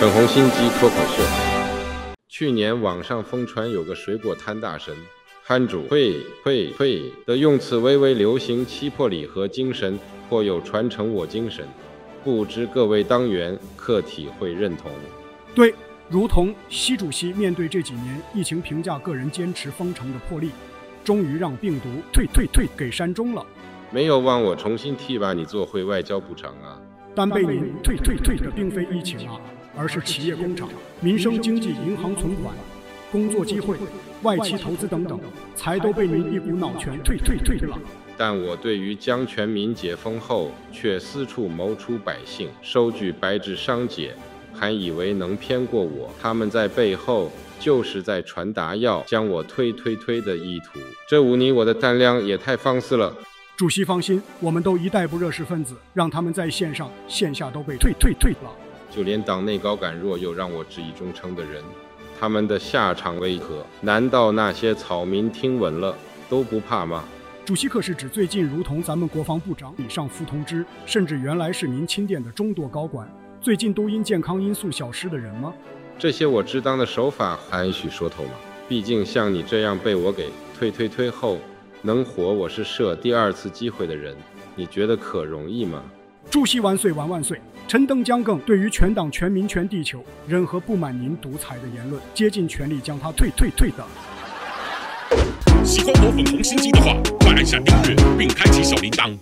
粉红心机脱口秀。去年网上疯传有个水果摊大神，摊主会会会的用词微微流行七魄礼盒精神，或有传承我精神，不知各位当员可体会认同？对，如同习主席面对这几年疫情评价个人坚持封城的魄力，终于让病毒退退退给山中了。没有忘我重新提拔你做会外交部长啊！但被您退退退的并非疫情啊，而是企业工厂、民生经济、银行存款、工作机会、外企投资等等，才都被您一股脑全退退退了。但我对于将全民解封后，却四处谋出百姓、收据白纸商解，还以为能骗过我？他们在背后就是在传达要将我推推推的意图。这忤逆我的胆量也太放肆了！主席放心，我们都一代不热势分子，让他们在线上线下都被退退退了。就连党内高感弱又让我质疑忠诚的人，他们的下场为何？难道那些草民听闻了都不怕吗？主席可是指最近如同咱们国防部长以上副通知，甚至原来是您钦点的众多高管，最近都因健康因素消失的人吗？这些我知当的手法还许说透吗？毕竟像你这样被我给推推推后。能活，我是设第二次机会的人，你觉得可容易吗？主席万岁万万岁！陈登江更对于全党全民全地球任何不满您独裁的言论，竭尽全力将他退退退的。喜欢我粉红心机的话，快按下订阅并开启小铃铛。